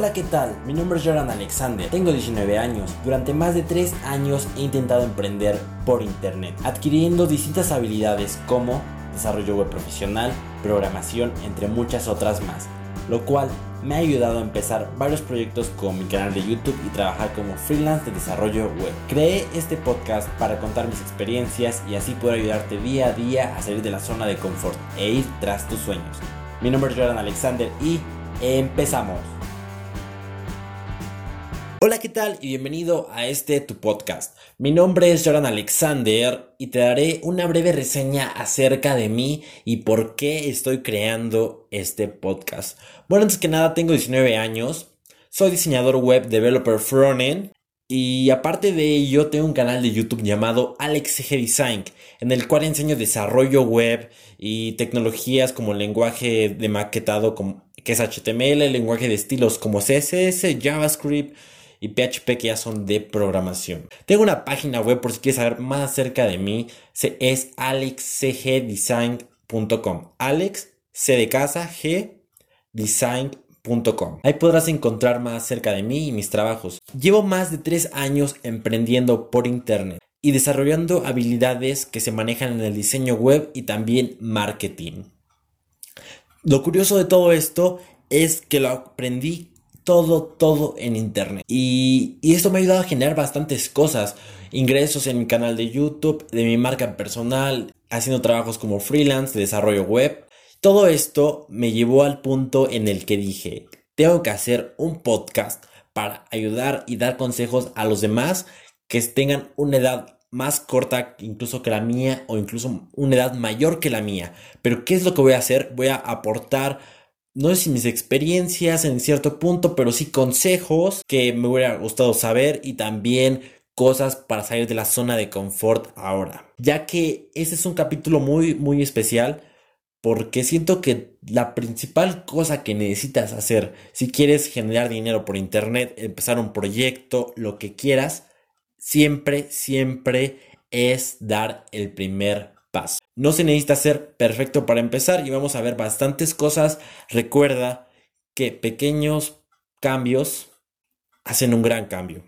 Hola, ¿qué tal? Mi nombre es Jordan Alexander, tengo 19 años. Durante más de 3 años he intentado emprender por internet, adquiriendo distintas habilidades como desarrollo web profesional, programación, entre muchas otras más, lo cual me ha ayudado a empezar varios proyectos como mi canal de YouTube y trabajar como freelance de desarrollo web. Creé este podcast para contar mis experiencias y así poder ayudarte día a día a salir de la zona de confort e ir tras tus sueños. Mi nombre es Jordan Alexander y empezamos. Hola, ¿qué tal? Y bienvenido a este tu podcast. Mi nombre es Jordan Alexander y te daré una breve reseña acerca de mí y por qué estoy creando este podcast. Bueno, antes que nada, tengo 19 años, soy diseñador web developer frontend y aparte de ello, tengo un canal de YouTube llamado AlexG Design, en el cual enseño desarrollo web y tecnologías como lenguaje de maquetado que es HTML, lenguaje de estilos como CSS, JavaScript y PHP que ya son de programación. Tengo una página web por si quieres saber más acerca de mí, es alexcgdesign.com. Alex, C de casa, G, design.com. Ahí podrás encontrar más acerca de mí y mis trabajos. Llevo más de tres años emprendiendo por internet y desarrollando habilidades que se manejan en el diseño web y también marketing. Lo curioso de todo esto es que lo aprendí todo, todo en internet. Y, esto me ha ayudado a generar bastantes cosas. Ingresos en mi canal de YouTube, de mi marca personal, haciendo trabajos como freelance, de desarrollo web. Todo esto me llevó al punto en el que dije, tengo que hacer un podcast para ayudar y dar consejos a los demás que tengan una edad más corta incluso que la mía o incluso una edad mayor que la mía. Pero ¿qué es lo que voy a hacer? Voy a aportar no sé si mis experiencias en cierto punto, pero sí consejos que me hubiera gustado saber y también cosas para salir de la zona de confort ahora. Ya que este es un capítulo muy, muy especial porque siento que la principal cosa que necesitas hacer si quieres generar dinero por internet, empezar un proyecto, lo que quieras, siempre, siempre es dar el primer paso. No se necesita ser perfecto para empezar y vamos a ver bastantes cosas. Recuerda que pequeños cambios hacen un gran cambio.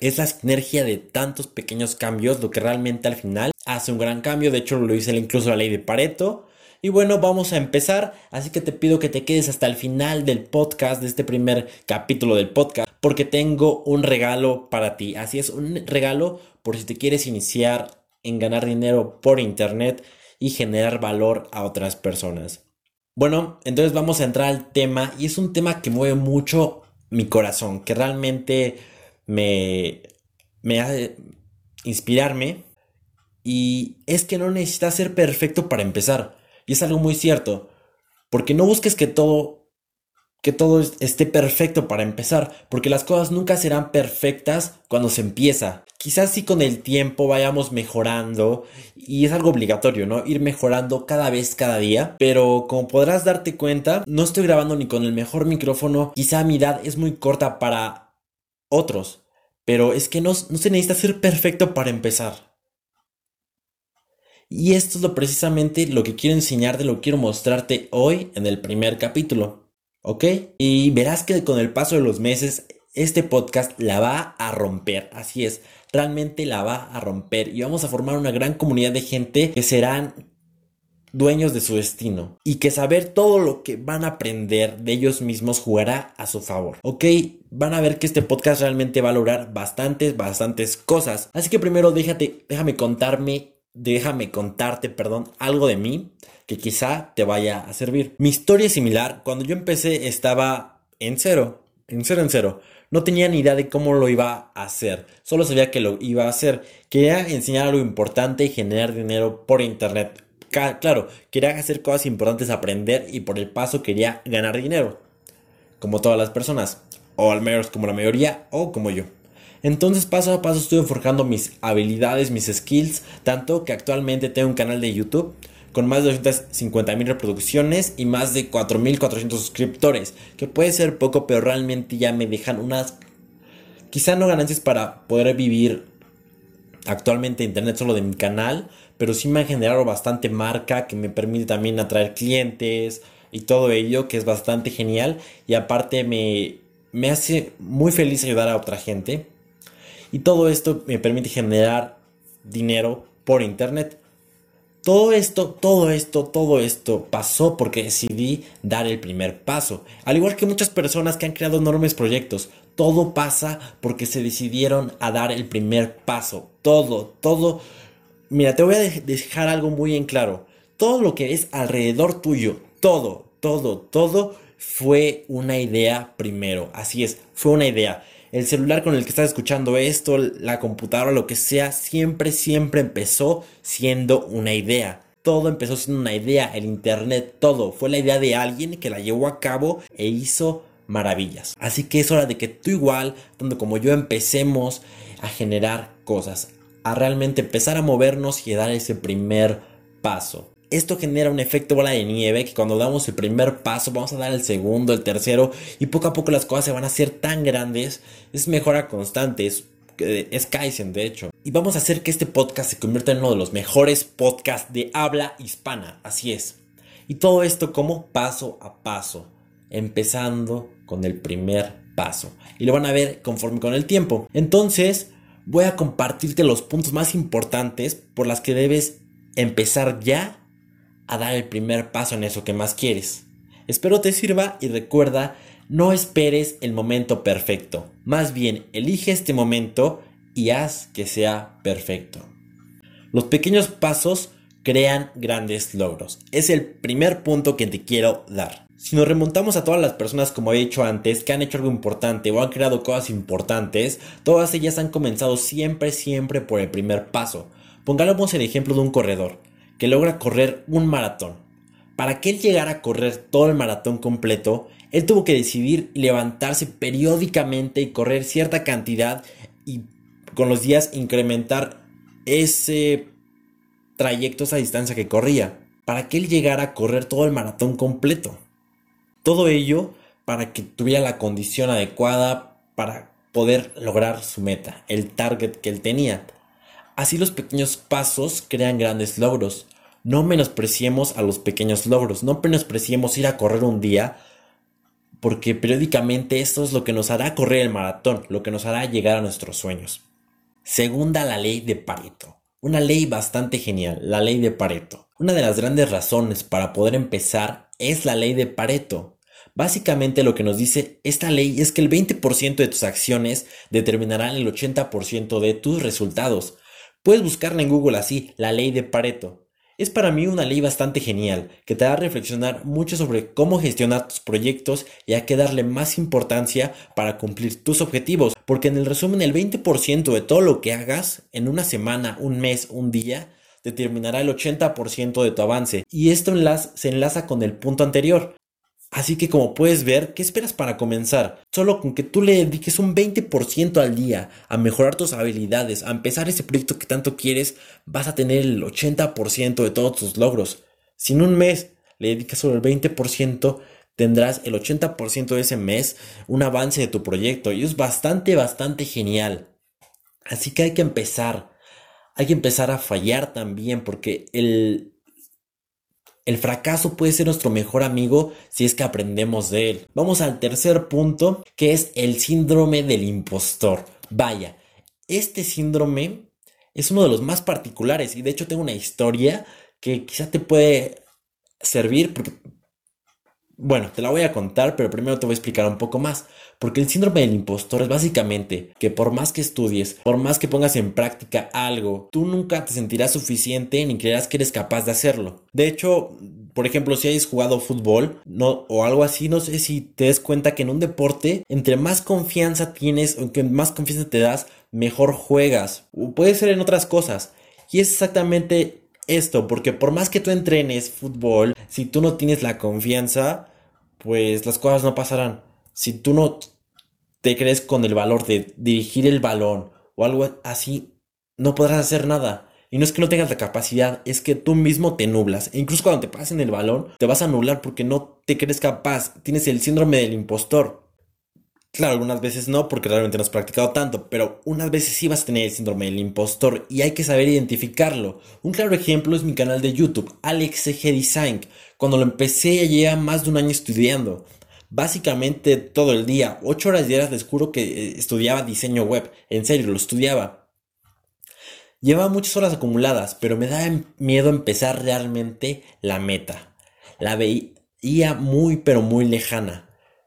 Es la sinergia de tantos pequeños cambios lo que realmente al final hace un gran cambio. De hecho, lo dice incluso la ley de Pareto. Y bueno, vamos a empezar. Así que te pido que te quedes hasta el final del podcast, de este primer capítulo del podcast, porque tengo un regalo para ti. Así es, un regalo por si te quieres iniciar en ganar dinero por internet y generar valor a otras personas. Bueno, entonces vamos a entrar al tema y es un tema que mueve mucho mi corazón, que realmente me, me hace inspirarme y es que no necesitas ser perfecto para empezar. Y es algo muy cierto, porque no busques que todo que todo esté perfecto para empezar, porque las cosas nunca serán perfectas cuando se empieza. Quizás sí con el tiempo vayamos mejorando y es algo obligatorio, ¿no? Ir mejorando cada vez, cada día, pero como podrás darte cuenta, no estoy grabando ni con el mejor micrófono, quizá mi edad es muy corta para otros, pero es que no, no se necesita ser perfecto para empezar. Y esto es lo precisamente lo que quiero enseñarte, lo que quiero mostrarte hoy en el primer capítulo. ¿ok? Y verás que con el paso de los meses este podcast la va a romper, así es, realmente la va a romper y vamos a formar una gran comunidad de gente que serán dueños de su destino y que saber todo lo que van a aprender de ellos mismos jugará a su favor, ¿ok? Van a ver que este podcast realmente va a lograr bastantes, bastantes cosas. Así que primero déjate, déjame contarme, déjame contarte, perdón, algo de mí que quizá te vaya a servir. Mi historia es similar. Cuando yo empecé estaba en cero, en cero en cero. No tenía ni idea de cómo lo iba a hacer. Solo sabía que lo iba a hacer. Quería enseñar algo importante y generar dinero por internet. Claro, quería hacer cosas importantes, aprender y por el paso quería ganar dinero. Como todas las personas. O al menos como la mayoría o como yo. Entonces paso a paso estuve forjando mis habilidades, mis skills, tanto que actualmente tengo un canal de YouTube con más de 250 mil reproducciones y más de 4.400 suscriptores, que puede ser poco, pero realmente ya me dejan unas, quizá no ganancias para poder vivir actualmente internet solo de mi canal, pero sí me han generado bastante marca que me permite también atraer clientes y todo ello, que es bastante genial y aparte me, me hace muy feliz ayudar a otra gente. Y todo esto me permite generar dinero por internet. Todo esto, todo esto, todo esto pasó porque decidí dar el primer paso. Al igual que muchas personas que han creado enormes proyectos, todo pasa porque se decidieron a dar el primer paso. Todo, todo. Mira, te voy a dejar algo muy en claro. Todo lo que es alrededor tuyo, todo, todo, todo fue una idea primero. Así es, fue una idea el celular con el que estás escuchando esto, la computadora, lo que sea, siempre, siempre empezó siendo una idea. Todo empezó siendo una idea, el internet, todo. Fue la idea de alguien que la llevó a cabo e hizo maravillas. Así que es hora de que tú igual, tanto como yo, empecemos a generar cosas, a realmente empezar a movernos y a dar ese primer paso. Esto genera un efecto bola de nieve que cuando damos el primer paso vamos a dar el segundo, el tercero y poco a poco las cosas se van a hacer tan grandes. Es mejora constante, es, es Kaizen de hecho. Y vamos a hacer que este podcast se convierta en uno de los mejores podcasts de habla hispana, así es. Y todo esto como paso a paso, empezando con el primer paso. Y lo van a ver conforme con el tiempo. Entonces voy a compartirte los puntos más importantes por las que debes empezar ya a dar el primer paso en eso que más quieres. Espero te sirva y recuerda, no esperes el momento perfecto. Más bien, elige este momento y haz que sea perfecto. Los pequeños pasos crean grandes logros. Es el primer punto que te quiero dar. Si nos remontamos a todas las personas, como he dicho antes, que han hecho algo importante o han creado cosas importantes, todas ellas han comenzado siempre, siempre por el primer paso. Pongamos el ejemplo de un corredor que logra correr un maratón. Para que él llegara a correr todo el maratón completo, él tuvo que decidir levantarse periódicamente y correr cierta cantidad y con los días incrementar ese trayecto, esa distancia que corría, para que él llegara a correr todo el maratón completo. Todo ello para que tuviera la condición adecuada para poder lograr su meta, el target que él tenía. Así los pequeños pasos crean grandes logros. No menospreciemos a los pequeños logros, no menospreciemos ir a correr un día, porque periódicamente esto es lo que nos hará correr el maratón, lo que nos hará llegar a nuestros sueños. Segunda, la ley de Pareto. Una ley bastante genial, la ley de Pareto. Una de las grandes razones para poder empezar es la ley de Pareto. Básicamente lo que nos dice esta ley es que el 20% de tus acciones determinarán el 80% de tus resultados. Puedes buscarla en Google así, la ley de Pareto. Es para mí una ley bastante genial, que te da a reflexionar mucho sobre cómo gestionar tus proyectos y a qué darle más importancia para cumplir tus objetivos, porque en el resumen el 20% de todo lo que hagas en una semana, un mes, un día, determinará el 80% de tu avance. Y esto se enlaza con el punto anterior. Así que como puedes ver, ¿qué esperas para comenzar? Solo con que tú le dediques un 20% al día a mejorar tus habilidades, a empezar ese proyecto que tanto quieres, vas a tener el 80% de todos tus logros. Si en un mes le dedicas solo el 20%, tendrás el 80% de ese mes un avance de tu proyecto y es bastante, bastante genial. Así que hay que empezar. Hay que empezar a fallar también porque el, el fracaso puede ser nuestro mejor amigo si es que aprendemos de él. Vamos al tercer punto, que es el síndrome del impostor. Vaya, este síndrome es uno de los más particulares y de hecho tengo una historia que quizá te puede servir bueno, te la voy a contar, pero primero te voy a explicar un poco más. Porque el síndrome del impostor es básicamente que por más que estudies, por más que pongas en práctica algo, tú nunca te sentirás suficiente ni creerás que eres capaz de hacerlo. De hecho, por ejemplo, si hayas jugado fútbol no, o algo así, no sé si te des cuenta que en un deporte, entre más confianza tienes, o que más confianza te das, mejor juegas. puede ser en otras cosas. Y es exactamente esto, porque por más que tú entrenes fútbol, si tú no tienes la confianza, pues las cosas no pasarán. Si tú no te crees con el valor de dirigir el balón o algo así, no podrás hacer nada. Y no es que no tengas la capacidad, es que tú mismo te nublas. E incluso cuando te pasen el balón, te vas a nublar porque no te crees capaz. Tienes el síndrome del impostor. Claro, algunas veces no, porque realmente no has practicado tanto, pero unas veces sí vas a tener el síndrome del impostor y hay que saber identificarlo. Un claro ejemplo es mi canal de YouTube, Alex Design. Cuando lo empecé ya lleva más de un año estudiando. básicamente todo el día. 8 horas diarias les juro que eh, estudiaba diseño web. En serio, lo estudiaba. Llevaba muchas horas acumuladas, pero me daba miedo empezar realmente la meta. La veía muy pero muy lejana.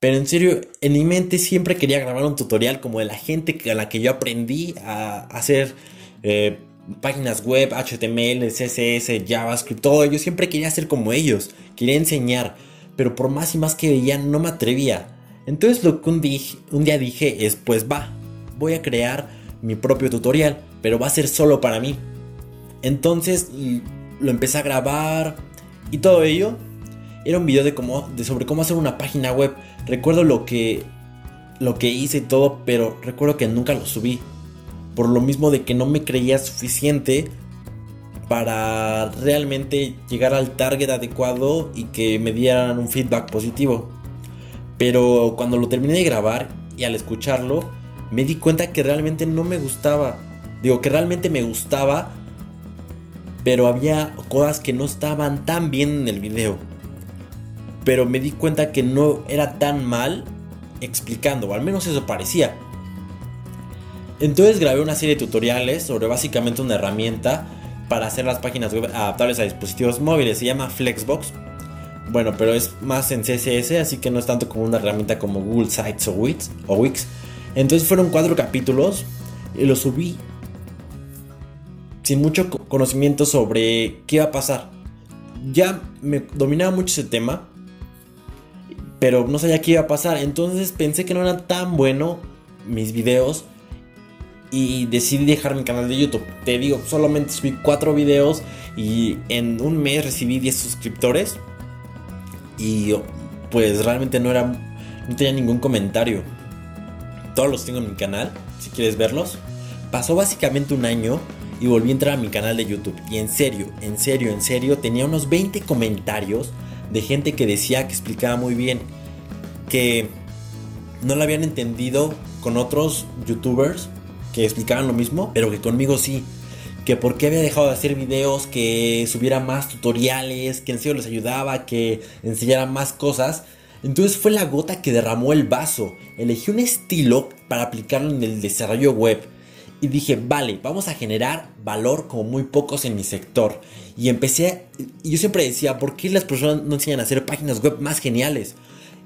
Pero en serio, en mi mente siempre quería grabar un tutorial como de la gente a la que yo aprendí a hacer eh, páginas web, HTML, CSS, JavaScript, todo. Yo siempre quería ser como ellos, quería enseñar, pero por más y más que veía no me atrevía. Entonces lo que un, un día dije es, pues va, voy a crear mi propio tutorial, pero va a ser solo para mí. Entonces lo empecé a grabar y todo ello era un video de, cómo, de sobre cómo hacer una página web. Recuerdo lo que, lo que hice y todo, pero recuerdo que nunca lo subí por lo mismo de que no me creía suficiente para realmente llegar al target adecuado y que me dieran un feedback positivo. Pero cuando lo terminé de grabar y al escucharlo, me di cuenta que realmente no me gustaba. Digo que realmente me gustaba, pero había cosas que no estaban tan bien en el video. Pero me di cuenta que no era tan mal explicando, o al menos eso parecía. Entonces grabé una serie de tutoriales sobre básicamente una herramienta para hacer las páginas web adaptables a dispositivos móviles. Se llama Flexbox. Bueno, pero es más en CSS, así que no es tanto como una herramienta como Google Sites o Wix. O Wix. Entonces fueron cuatro capítulos y los subí sin mucho conocimiento sobre qué iba a pasar. Ya me dominaba mucho ese tema, pero no sabía qué iba a pasar. Entonces pensé que no era tan bueno mis videos y decidí dejar mi canal de YouTube. Te digo, solamente subí 4 videos y en un mes recibí 10 suscriptores. Y pues realmente no era no tenía ningún comentario. Todos los tengo en mi canal, si quieres verlos. Pasó básicamente un año y volví a entrar a mi canal de YouTube. Y en serio, en serio, en serio, tenía unos 20 comentarios de gente que decía que explicaba muy bien. Que no lo habían entendido con otros youtubers que explicaban lo mismo, pero que conmigo sí. Que por qué había dejado de hacer videos, que subiera más tutoriales, que en serio les ayudaba, que enseñara más cosas. Entonces fue la gota que derramó el vaso. Elegí un estilo para aplicarlo en el desarrollo web. Y dije, vale, vamos a generar valor como muy pocos en mi sector. Y empecé, y yo siempre decía, ¿por qué las personas no enseñan a hacer páginas web más geniales?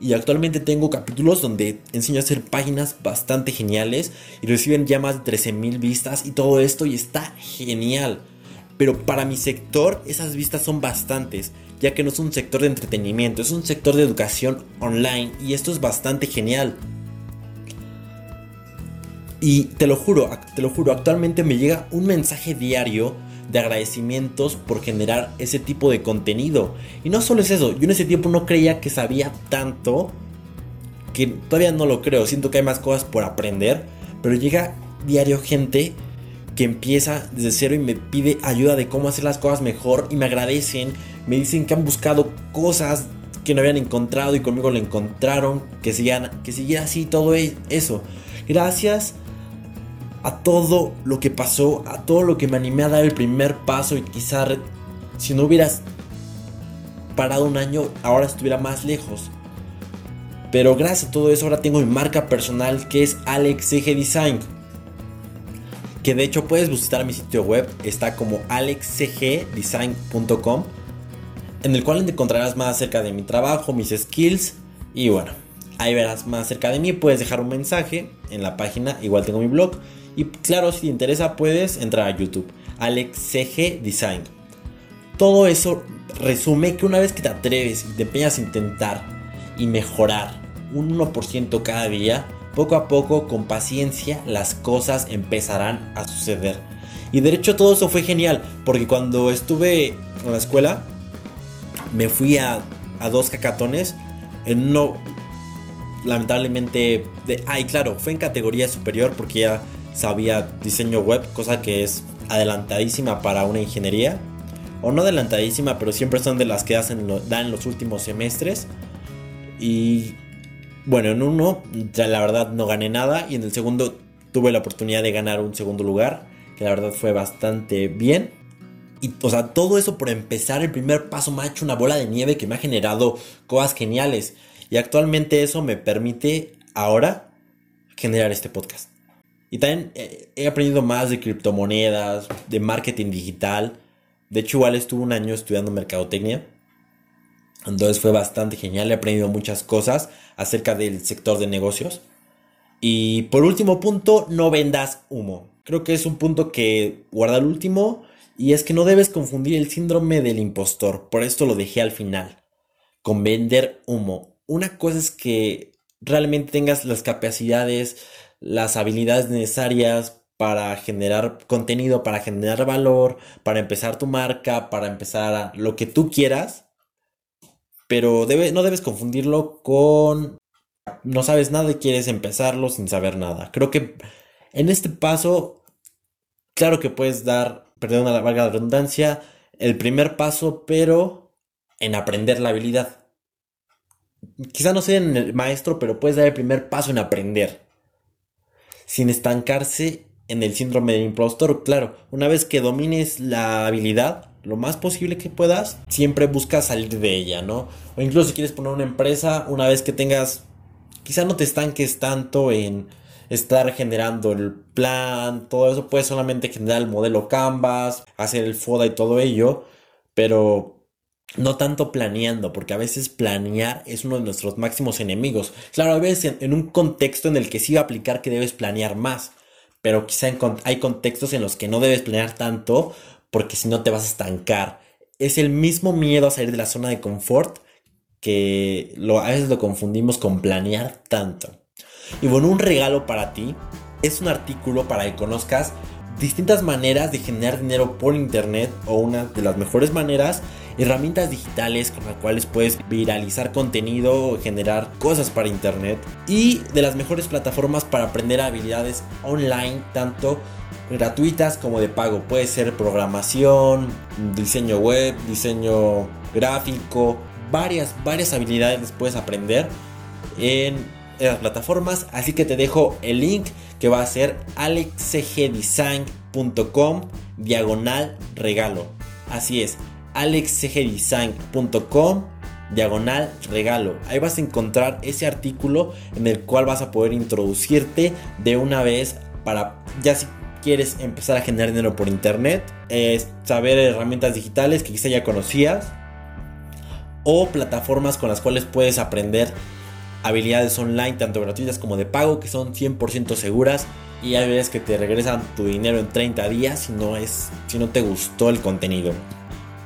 Y actualmente tengo capítulos donde enseño a hacer páginas bastante geniales y reciben ya más de 13.000 vistas y todo esto y está genial. Pero para mi sector esas vistas son bastantes, ya que no es un sector de entretenimiento, es un sector de educación online y esto es bastante genial. Y te lo juro, te lo juro, actualmente me llega un mensaje diario de agradecimientos por generar ese tipo de contenido. Y no solo es eso, yo en ese tiempo no creía que sabía tanto, que todavía no lo creo, siento que hay más cosas por aprender, pero llega diario gente que empieza desde cero y me pide ayuda de cómo hacer las cosas mejor y me agradecen, me dicen que han buscado cosas que no habían encontrado y conmigo lo encontraron, que sigan, que así todo e-, eso. Gracias a todo lo que pasó, a todo lo que me animé a dar el primer paso y quizá si no hubieras parado un año, ahora estuviera más lejos. Pero gracias a todo eso ahora tengo mi marca personal que es AlexCG Design. Que de hecho puedes visitar mi sitio web, está como alexcgdesign.com, en el cual encontrarás más acerca de mi trabajo, mis skills y bueno, ahí verás más acerca de mí, puedes dejar un mensaje en la página, igual tengo mi blog y claro, si te interesa, puedes entrar a YouTube. Alex CG Design. Todo eso resume que una vez que te atreves y te empeñas a intentar y mejorar un 1% cada día, poco a poco, con paciencia, las cosas empezarán a suceder. Y de hecho todo eso fue genial, porque cuando estuve en la escuela, me fui a, a dos cacatones. En uno, lamentablemente, de, ay claro, fue en categoría superior porque ya sabía diseño web, cosa que es adelantadísima para una ingeniería. O no adelantadísima, pero siempre son de las que dan los últimos semestres. Y bueno, en uno ya la verdad no gané nada y en el segundo tuve la oportunidad de ganar un segundo lugar, que la verdad fue bastante bien. Y, o sea, todo eso por empezar, el primer paso me ha hecho una bola de nieve que me ha generado cosas geniales. Y actualmente eso me permite ahora generar este podcast. Y también eh, he aprendido más de criptomonedas, de marketing digital. De hecho, igual estuve un año estudiando mercadotecnia. Entonces fue bastante genial. He aprendido muchas cosas acerca del sector de negocios. Y por último punto, no vendas humo. Creo que es un punto que guarda el último. Y es que no debes confundir el síndrome del impostor. Por esto lo dejé al final. Con vender humo. Una cosa es que realmente tengas las capacidades, las habilidades necesarias para generar contenido, para generar valor, para empezar tu marca, para empezar lo que tú quieras. Pero no debes confundirlo con no sabes nada y quieres empezarlo sin saber nada. Creo que en este paso, claro que puedes dar, perdón, la valga la redundancia, el primer paso, pero en aprender la habilidad. Quizá no sea en el maestro, pero puedes dar el primer paso en aprender sin estancarse en el síndrome del impostor. Claro, una vez que domines la habilidad, lo más posible que puedas, siempre buscas salir de ella, ¿no? O incluso si quieres poner una empresa, una vez que tengas, quizá no te estanques tanto en estar generando el plan, todo eso, puedes solamente generar el modelo Canvas, hacer el FODA y todo ello, pero no tanto planeando, porque a veces planear es uno de nuestros máximos enemigos. Claro, a veces en, un contexto en el que sí va a aplicar que debes planear más, pero quizá hay contextos en los que no debes planear tanto, porque si no te vas a estancar. Es el mismo miedo a salir de la zona de confort que lo, a veces lo confundimos con planear tanto. Y bueno, un regalo para ti es un artículo para que conozcas distintas maneras de generar dinero por internet o una de las mejores maneras herramientas digitales con las cuales puedes viralizar contenido generar cosas para internet y de las mejores plataformas para aprender habilidades online tanto gratuitas como de pago. Puede ser programación, diseño web, diseño gráfico, varias, varias habilidades puedes aprender en, en las plataformas. Así que te dejo el link que va a ser alexcgdesign.com diagonal regalo. Así es, alexcgdesign.com diagonal regalo. Ahí vas a encontrar ese artículo en el cual vas a poder introducirte de una vez para ya si quieres empezar a generar dinero por internet, saber herramientas digitales que quizá ya conocías o plataformas con las cuales puedes aprender habilidades online tanto gratuitas como de pago que son 100% seguras y hay veces que te regresan tu dinero en 30 días si no es si no te gustó el contenido.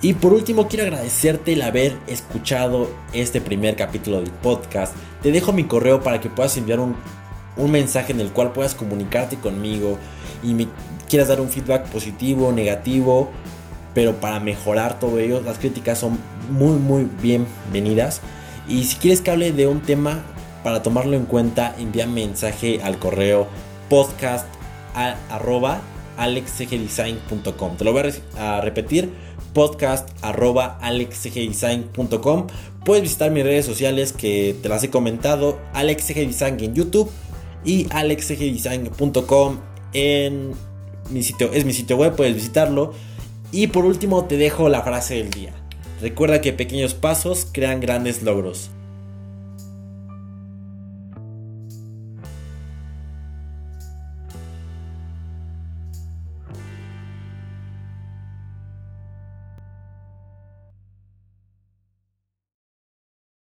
Y por último quiero agradecerte el haber escuchado este primer capítulo del podcast. Te dejo mi correo para que puedas enviar un, mensaje en el cual puedas comunicarte conmigo y me quieras dar un feedback positivo, negativo, pero para mejorar todo ello, las críticas son muy muy bienvenidas. Y si quieres que hable de un tema para tomarlo en cuenta, envía mensaje al correo podcast. Te lo voy a repetir podcast arroba. Puedes visitar mis redes sociales que te las he comentado, alexcgdesign en YouTube y alexcgdesign.com en mi sitio, es mi sitio web, puedes visitarlo. Y por último te dejo la frase del día. Recuerda que pequeños pasos crean grandes logros.